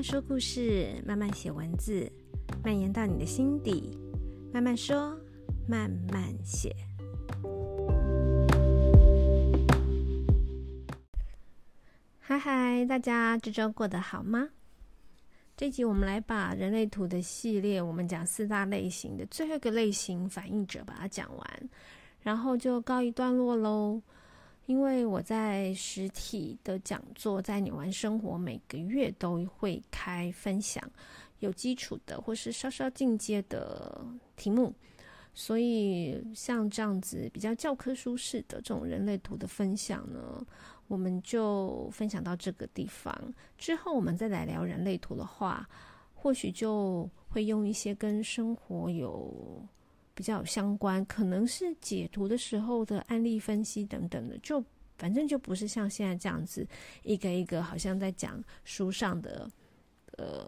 慢说故事，慢慢写文字，蔓延到你的心底。慢慢说，慢慢写。嗨嗨，大家这周过得好吗？这集我们来把人类图的系列，我们讲四大类型的最后一个类型——反应者，把它讲完，然后就告一段落喽。因为我在实体的讲座，在纽玩生活每个月都会开分享，有基础的或是稍稍进阶的题目，所以像这样子比较教科书式的这种人类图的分享呢，我们就分享到这个地方。之后我们再来聊人类图的话，或许就会用一些跟生活有。比较相关，可能是解读的时候的案例分析等等的，就反正就不是像现在这样子一个一个好像在讲书上的呃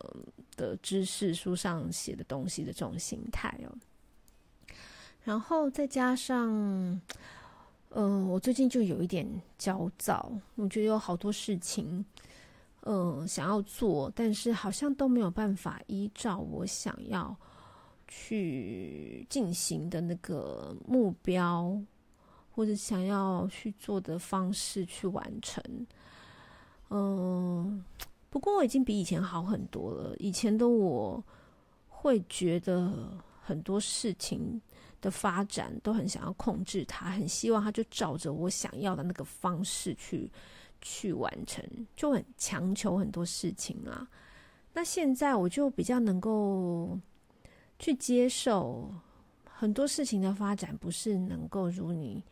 的知识，书上写的东西的这种形态哦。然后再加上，嗯、呃，我最近就有一点焦躁，我觉得有好多事情，嗯、呃，想要做，但是好像都没有办法依照我想要。去进行的那个目标，或者想要去做的方式去完成。嗯，不过我已经比以前好很多了。以前的我会觉得很多事情的发展都很想要控制它，很希望它就照着我想要的那个方式去去完成，就很强求很多事情啊。那现在我就比较能够。去接受很多事情的发展，不是能够如你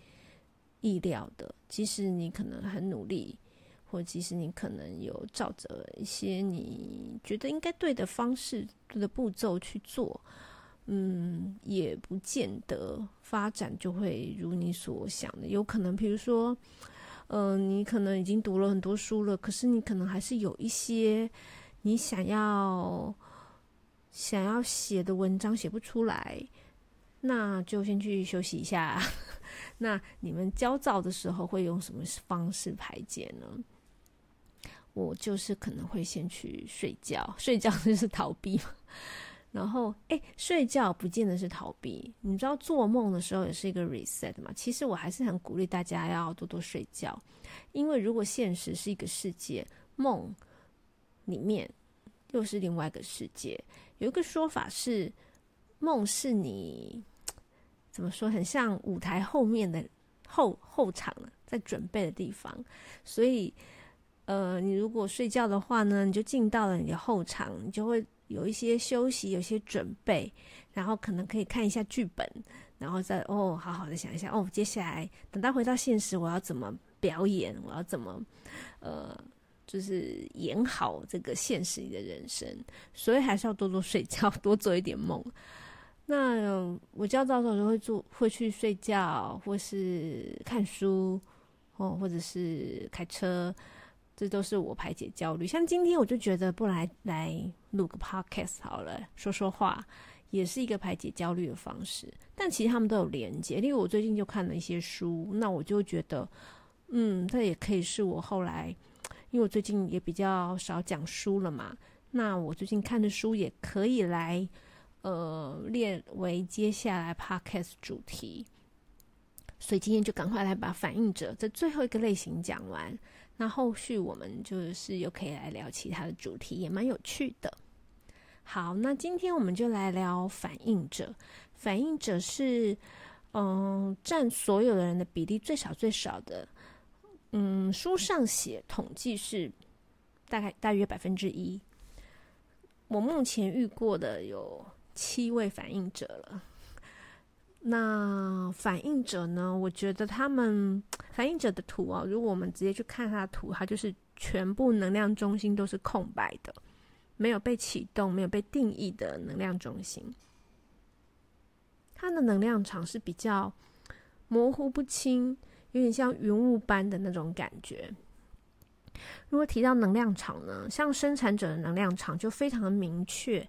意料的。即使你可能很努力，或即使你可能有照着一些你觉得应该对的方式、的步骤去做，嗯，也不见得发展就会如你所想的。有可能，比如说，嗯、你可能已经读了很多书了，可是你可能还是有一些你想要。想要写的文章写不出来，那就先去休息一下。那你们焦躁的时候会用什么方式排解呢？我就是可能会先去睡觉，睡觉就是 逃避嘛。然后，哎，睡觉不见得是逃避。你知道做梦的时候也是一个 reset 嘛？其实我还是很鼓励大家要多多睡觉，因为如果现实是一个世界，梦里面又是另外一个世界。有一个说法是，梦是你怎么说，很像舞台后面的后后场在准备的地方。所以，呃，你如果睡觉的话呢，你就进到了你的后场，你就会有一些休息，有些准备，然后可能可以看一下剧本，然后再哦，好好的想一下哦，接下来等到回到现实，我要怎么表演，我要怎么呃。就是演好这个现实里的人生，所以还是要多多睡觉，多做一点梦。那我焦躁的时候就会做，会去睡觉，或是看书，哦，或者是开车，这都是我排解焦虑。像今天我就觉得，不来来录个 podcast 好了，说说话也是一个排解焦虑的方式。但其实他们都有连接，因为我最近就看了一些书，那我就觉得，嗯，这也可以是我后来。因为我最近也比较少讲书了嘛，那我最近看的书也可以来，呃，列为接下来 podcast 主题。所以今天就赶快来把反应者这最后一个类型讲完，那后续我们就是又可以来聊其他的主题，也蛮有趣的。好，那今天我们就来聊反应者。反应者是，嗯，占所有的人的比例最少最少的。嗯，书上写统计是大概大约百分之一。我目前遇过的有七位反应者了。那反应者呢？我觉得他们反应者的图啊，如果我们直接去看他的图，他就是全部能量中心都是空白的，没有被启动、没有被定义的能量中心。他的能量场是比较模糊不清。有点像云雾般的那种感觉。如果提到能量场呢，像生产者的能量场就非常的明确，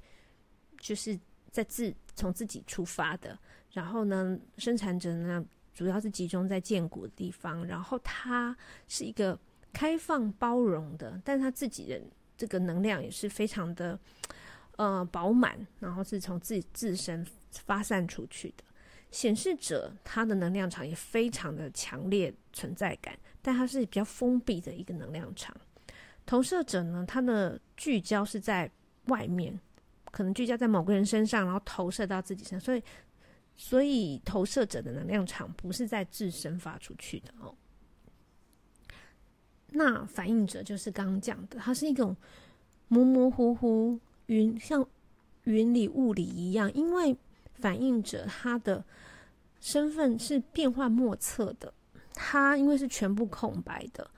就是在自从自己出发的。然后呢，生产者呢主要是集中在建骨的地方。然后他是一个开放包容的，但他自己的这个能量也是非常的呃饱满，然后是从自己自身发散出去的。显示者他的能量场也非常的强烈存在感，但它是比较封闭的一个能量场。投射者呢，他的聚焦是在外面，可能聚焦在某个人身上，然后投射到自己身上，所以所以投射者的能量场不是在自身发出去的哦。那反映者就是刚刚讲的，它是一种模模糊糊云，像云里雾里一样，因为。反映着他的身份是变幻莫测的，他因为是全部空白的，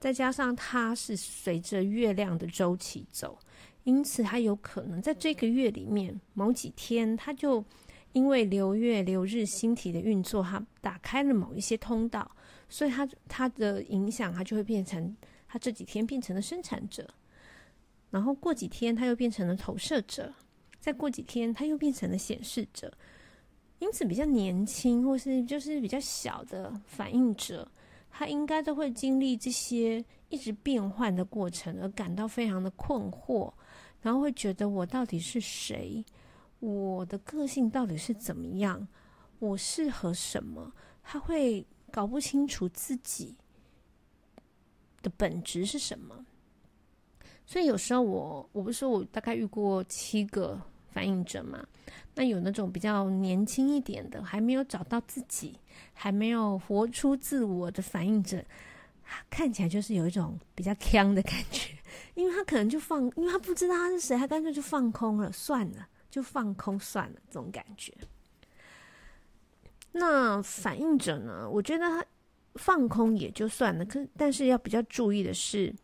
再加上他是随着月亮的周期走，因此他有可能在这个月里面某几天，他就因为流月流日星体的运作，他打开了某一些通道，所以他他的影响，他就会变成他这几天变成了生产者，然后过几天他又变成了投射者。再过几天，他又变成了显示者，因此比较年轻或是就是比较小的反映者，他应该都会经历这些一直变换的过程，而感到非常的困惑，然后会觉得我到底是谁？我的个性到底是怎么样？我适合什么？他会搞不清楚自己的本质是什么，所以有时候我我不是说我大概遇过七个。反应者嘛，那有那种比较年轻一点的，还没有找到自己，还没有活出自我的反应者，看起来就是有一种比较锵的感觉，因为他可能就放，因为他不知道他是谁，他干脆就放空了，算了，就放空算了，这种感觉。那反应者呢？我觉得他放空也就算了，可但是要比较注意的是。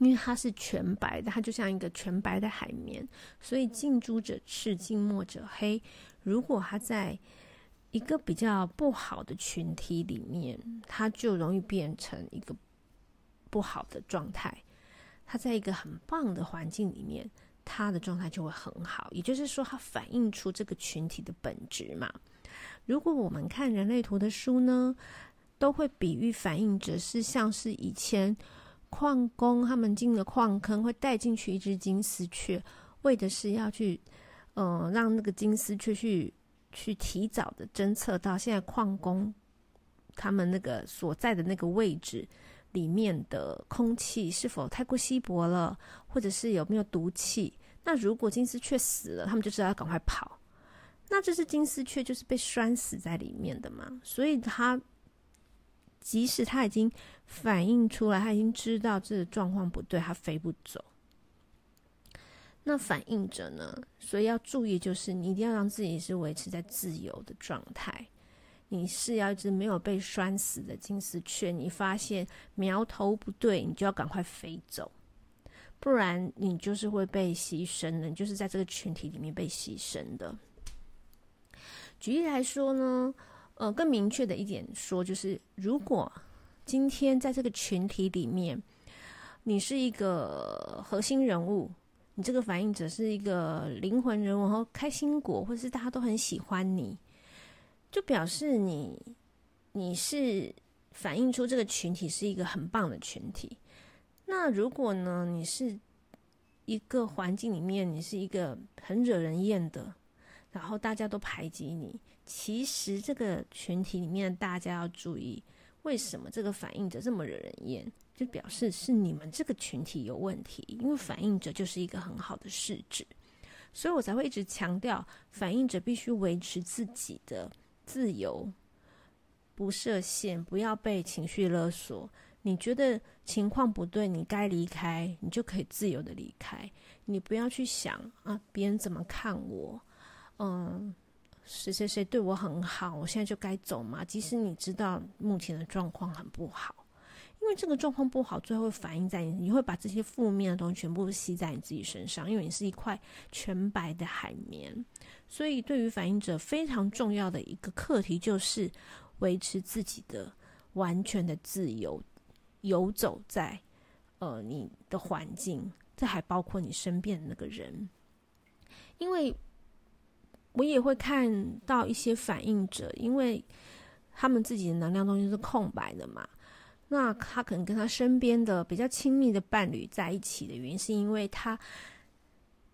因为它是全白的，它就像一个全白的海绵，所以近朱者赤，近墨者黑。如果它在一个比较不好的群体里面，它就容易变成一个不好的状态；它在一个很棒的环境里面，它的状态就会很好。也就是说，它反映出这个群体的本质嘛。如果我们看人类图的书呢，都会比喻反映者是像是以前。矿工他们进了矿坑，会带进去一只金丝雀，为的是要去，嗯、呃，让那个金丝雀去去提早的侦测到现在矿工他们那个所在的那个位置里面的空气是否太过稀薄了，或者是有没有毒气。那如果金丝雀死了，他们就知道要赶快跑。那这只金丝雀就是被拴死在里面的嘛，所以它。即使他已经反映出来，他已经知道这个状况不对，他飞不走。那反映者呢？所以要注意，就是你一定要让自己是维持在自由的状态。你是要一只没有被拴死的金丝雀，你发现苗头不对，你就要赶快飞走，不然你就是会被牺牲的，你就是在这个群体里面被牺牲的。举例来说呢？呃，更明确的一点说，就是如果今天在这个群体里面，你是一个核心人物，你这个反应者是一个灵魂人物，然后开心果，或者是大家都很喜欢你，就表示你你是反映出这个群体是一个很棒的群体。那如果呢，你是一个环境里面，你是一个很惹人厌的，然后大家都排挤你。其实这个群体里面，大家要注意，为什么这个反应者这么惹人厌？就表示是你们这个群体有问题。因为反映者就是一个很好的试纸，所以我才会一直强调，反映者必须维持自己的自由，不设限，不要被情绪勒索。你觉得情况不对，你该离开，你就可以自由的离开。你不要去想啊，别人怎么看我，嗯。谁谁谁对我很好，我现在就该走吗？即使你知道目前的状况很不好，因为这个状况不好，最后会反映在你，你会把这些负面的东西全部吸在你自己身上，因为你是一块全白的海绵。所以，对于反映者非常重要的一个课题，就是维持自己的完全的自由，游走在呃你的环境，这还包括你身边的那个人，因为。我也会看到一些反应者，因为他们自己的能量中心是空白的嘛，那他可能跟他身边的比较亲密的伴侣在一起的原因，是因为他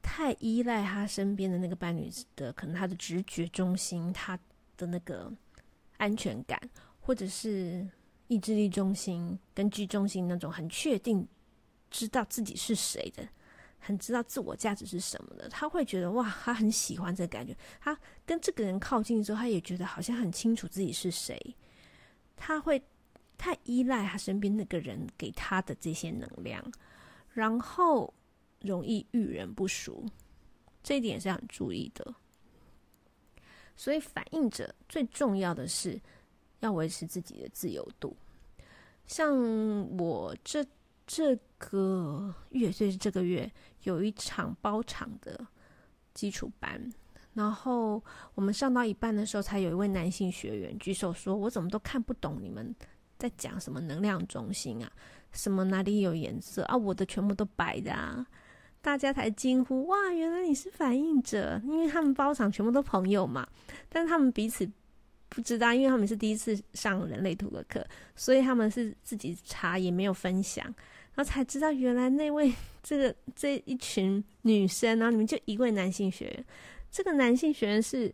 太依赖他身边的那个伴侣的，可能他的直觉中心，他的那个安全感，或者是意志力中心、根据中心那种很确定知道自己是谁的。很知道自我价值是什么的，他会觉得哇，他很喜欢这个感觉。他跟这个人靠近之后，他也觉得好像很清楚自己是谁。他会太依赖他身边那个人给他的这些能量，然后容易遇人不淑，这一点是很注意的。所以反应者最重要的是要维持自己的自由度。像我这。这个月，所以是这个月有一场包场的基础班，然后我们上到一半的时候，才有一位男性学员举手说：“我怎么都看不懂你们在讲什么能量中心啊？什么哪里有颜色啊？我的全部都白的啊！”大家才惊呼：“哇，原来你是反应者！”因为他们包场全部都朋友嘛，但他们彼此不知道，因为他们是第一次上人类图的课，所以他们是自己查也没有分享。然后才知道，原来那位这个这一群女生，然后里面就一位男性学员。这个男性学员是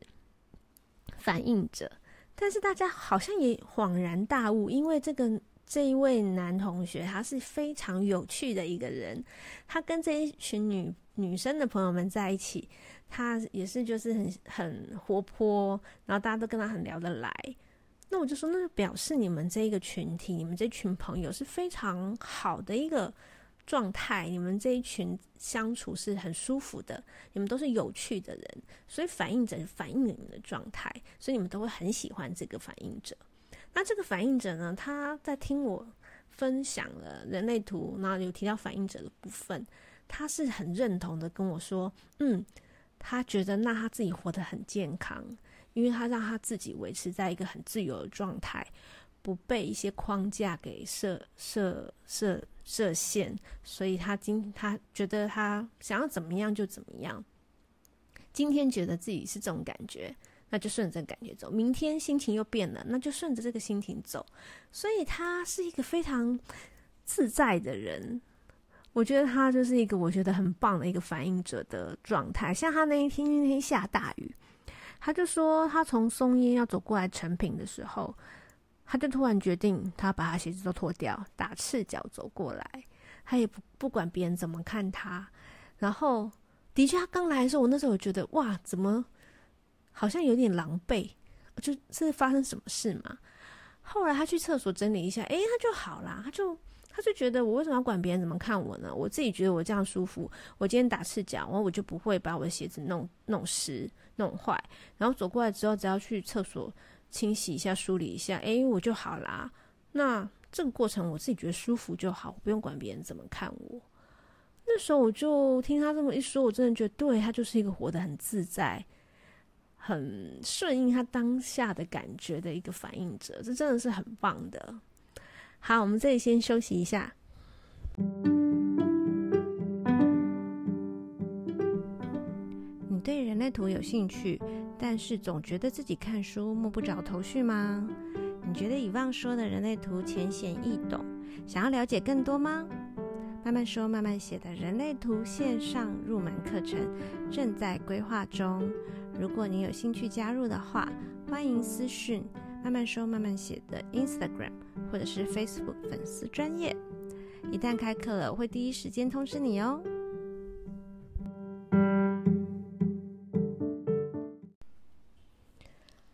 反应者，但是大家好像也恍然大悟，因为这个这一位男同学他是非常有趣的一个人，他跟这一群女女生的朋友们在一起，他也是就是很很活泼，然后大家都跟他很聊得来。那我就说，那就表示你们这一个群体，你们这群朋友是非常好的一个状态，你们这一群相处是很舒服的，你们都是有趣的人，所以反应者反映你们的状态，所以你们都会很喜欢这个反应者。那这个反应者呢，他在听我分享了人类图，然后有提到反应者的部分，他是很认同的跟我说，嗯，他觉得那他自己活得很健康。因为他让他自己维持在一个很自由的状态，不被一些框架给设设设设限，所以他今他觉得他想要怎么样就怎么样。今天觉得自己是这种感觉，那就顺着感觉走；明天心情又变了，那就顺着这个心情走。所以他是一个非常自在的人。我觉得他就是一个我觉得很棒的一个反应者的状态。像他那一天那天下大雨。他就说，他从松烟要走过来成品的时候，他就突然决定，他把他鞋子都脱掉，打赤脚走过来。他也不不管别人怎么看他。然后，的确，他刚来的时候，我那时候我觉得，哇，怎么好像有点狼狈？就是发生什么事嘛？后来他去厕所整理一下，诶，他就好啦。他就他就觉得，我为什么要管别人怎么看我呢？我自己觉得我这样舒服。我今天打赤脚，然后我就不会把我的鞋子弄弄湿。弄坏，然后走过来之后，只要去厕所清洗一下、梳理一下，诶，我就好啦。那这个过程我自己觉得舒服就好，不用管别人怎么看我。那时候我就听他这么一说，我真的觉得，对，他就是一个活得很自在、很顺应他当下的感觉的一个反应者，这真的是很棒的。好，我们这里先休息一下。你对人类图有兴趣，但是总觉得自己看书摸不着头绪吗？你觉得以望说的人类图浅显易懂，想要了解更多吗？慢慢说慢慢写的人类图线上入门课程正在规划中，如果你有兴趣加入的话，欢迎私讯慢慢说慢慢写的 Instagram 或者是 Facebook 粉丝专业，一旦开课了，我会第一时间通知你哦。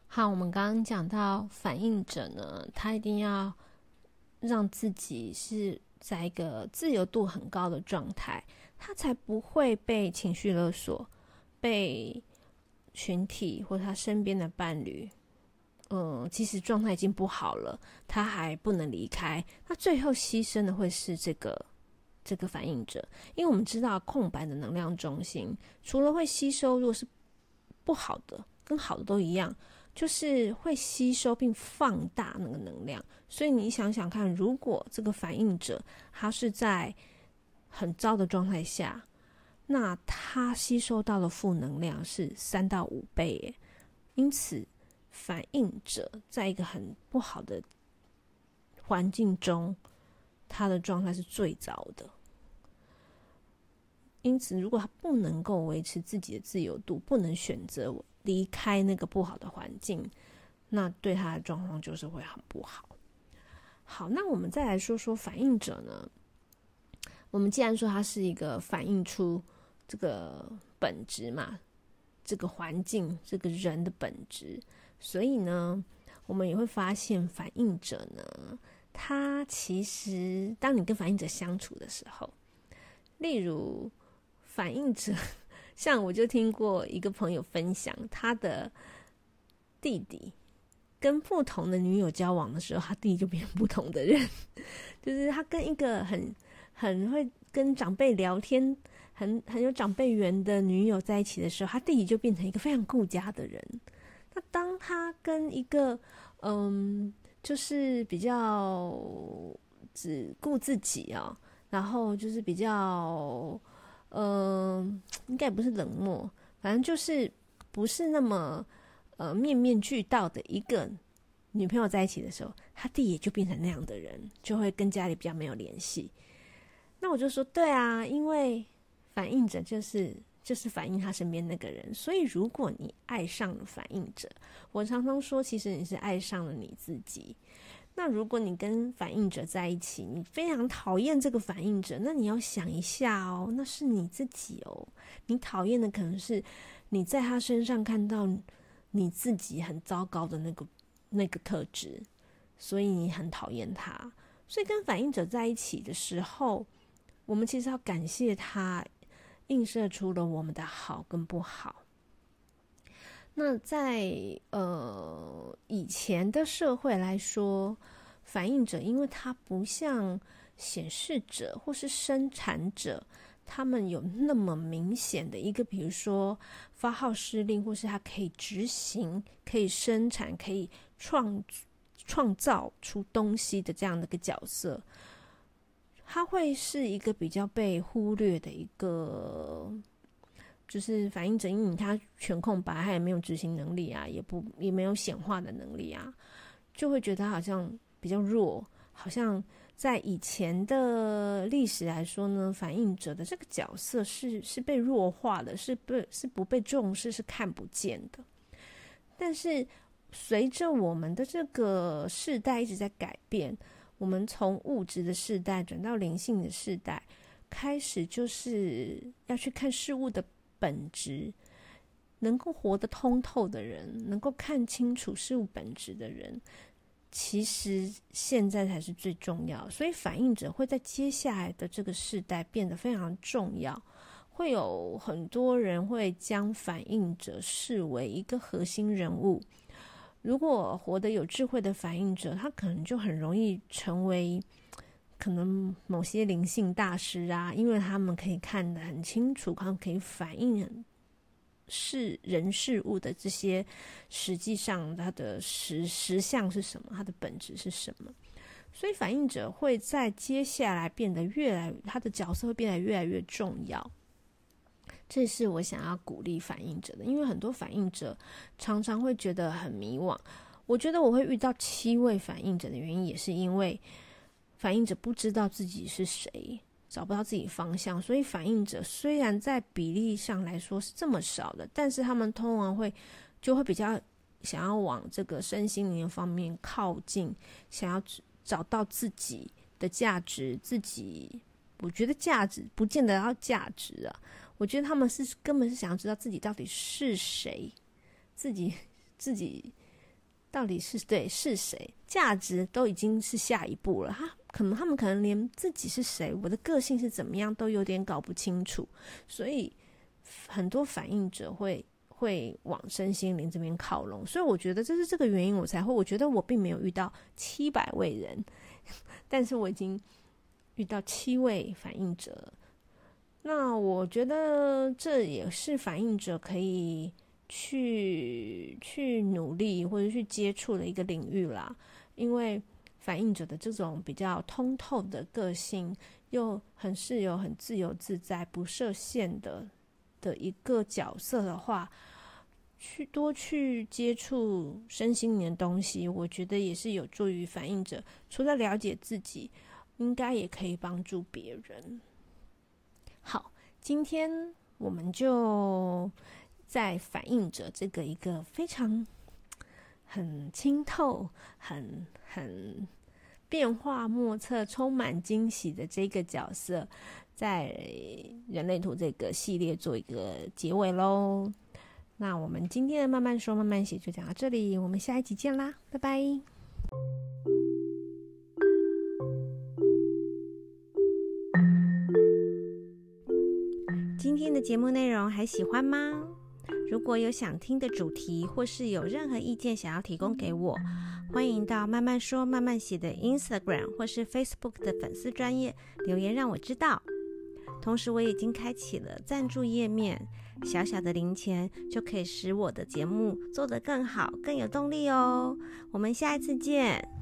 好，我们刚刚讲到反应者呢，他一定要让自己是在一个自由度很高的状态，他才不会被情绪勒索，被群体或他身边的伴侣，嗯，其实状态已经不好了，他还不能离开，那最后牺牲的会是这个这个反应者，因为我们知道空白的能量中心，除了会吸收，如果是不好的，跟好的都一样。就是会吸收并放大那个能量，所以你想想看，如果这个反应者他是在很糟的状态下，那他吸收到的负能量是三到五倍耶。因此，反应者在一个很不好的环境中，他的状态是最糟的。因此，如果他不能够维持自己的自由度，不能选择离开那个不好的环境，那对他的状况就是会很不好。好，那我们再来说说反应者呢？我们既然说他是一个反映出这个本质嘛，这个环境，这个人的本质，所以呢，我们也会发现反应者呢，他其实当你跟反应者相处的时候，例如反应者，像我就听过一个朋友分享，他的弟弟跟不同的女友交往的时候，他弟弟就变成不同的人，就是他跟一个很。很会跟长辈聊天，很很有长辈缘的女友在一起的时候，他弟弟就变成一个非常顾家的人。当他跟一个嗯，就是比较只顾自己啊、哦，然后就是比较嗯，应该也不是冷漠，反正就是不是那么呃面面俱到的一个女朋友在一起的时候，他弟也就变成那样的人，就会跟家里比较没有联系。那我就说，对啊，因为反应者就是就是反映他身边那个人，所以如果你爱上了反应者，我常常说，其实你是爱上了你自己。那如果你跟反应者在一起，你非常讨厌这个反应者，那你要想一下哦，那是你自己哦，你讨厌的可能是你在他身上看到你自己很糟糕的那个那个特质，所以你很讨厌他。所以跟反应者在一起的时候，我们其实要感谢他，映射出了我们的好跟不好。那在呃以前的社会来说，反应者因为他不像显示者或是生产者，他们有那么明显的一个，比如说发号施令，或是他可以执行、可以生产、可以创创造出东西的这样的一个角色。他会是一个比较被忽略的一个，就是反应者，因为他全空白，他也没有执行能力啊，也不也没有显化的能力啊，就会觉得好像比较弱，好像在以前的历史来说呢，反应者的这个角色是是被弱化的，是不，是不被重视，是看不见的。但是随着我们的这个世代一直在改变。我们从物质的世代转到灵性的世代，开始就是要去看事物的本质。能够活得通透的人，能够看清楚事物本质的人，其实现在才是最重要。所以，反应者会在接下来的这个世代变得非常重要。会有很多人会将反应者视为一个核心人物。如果活得有智慧的反应者，他可能就很容易成为可能某些灵性大师啊，因为他们可以看得很清楚，他们可以反映是人事物的这些实际上它的实实相是什么，它的本质是什么。所以反应者会在接下来变得越来，他的角色会变得越来越重要。这是我想要鼓励反应者的，因为很多反应者常常会觉得很迷惘。我觉得我会遇到七位反应者的原因，也是因为反应者不知道自己是谁，找不到自己方向。所以反应者虽然在比例上来说是这么少的，但是他们通常会就会比较想要往这个身心灵方面靠近，想要找到自己的价值。自己，我觉得价值不见得要价值啊。我觉得他们是根本是想要知道自己到底是谁，自己自己到底是对是谁，价值都已经是下一步了。他可能他们可能连自己是谁，我的个性是怎么样都有点搞不清楚，所以很多反应者会会往身心灵这边靠拢。所以我觉得这是这个原因，我才会我觉得我并没有遇到七百位人，但是我已经遇到七位反应者。那我觉得这也是反应者可以去去努力或者去接触的一个领域啦，因为反应者的这种比较通透的个性，又很是有很自由自在、不设限的的一个角色的话，去多去接触身心灵的东西，我觉得也是有助于反映者除了了解自己，应该也可以帮助别人。好，今天我们就在反映着这个一个非常很清透、很很变化莫测、充满惊喜的这个角色，在人类图这个系列做一个结尾喽。那我们今天的慢慢说慢慢写就讲到这里，我们下一集见啦，拜拜。的节目内容还喜欢吗？如果有想听的主题，或是有任何意见想要提供给我，欢迎到慢慢说慢慢写的 Instagram 或是 Facebook 的粉丝专页留言让我知道。同时，我已经开启了赞助页面。小小的零钱就可以使我的节目做得更好，更有动力哦。我们下一次见。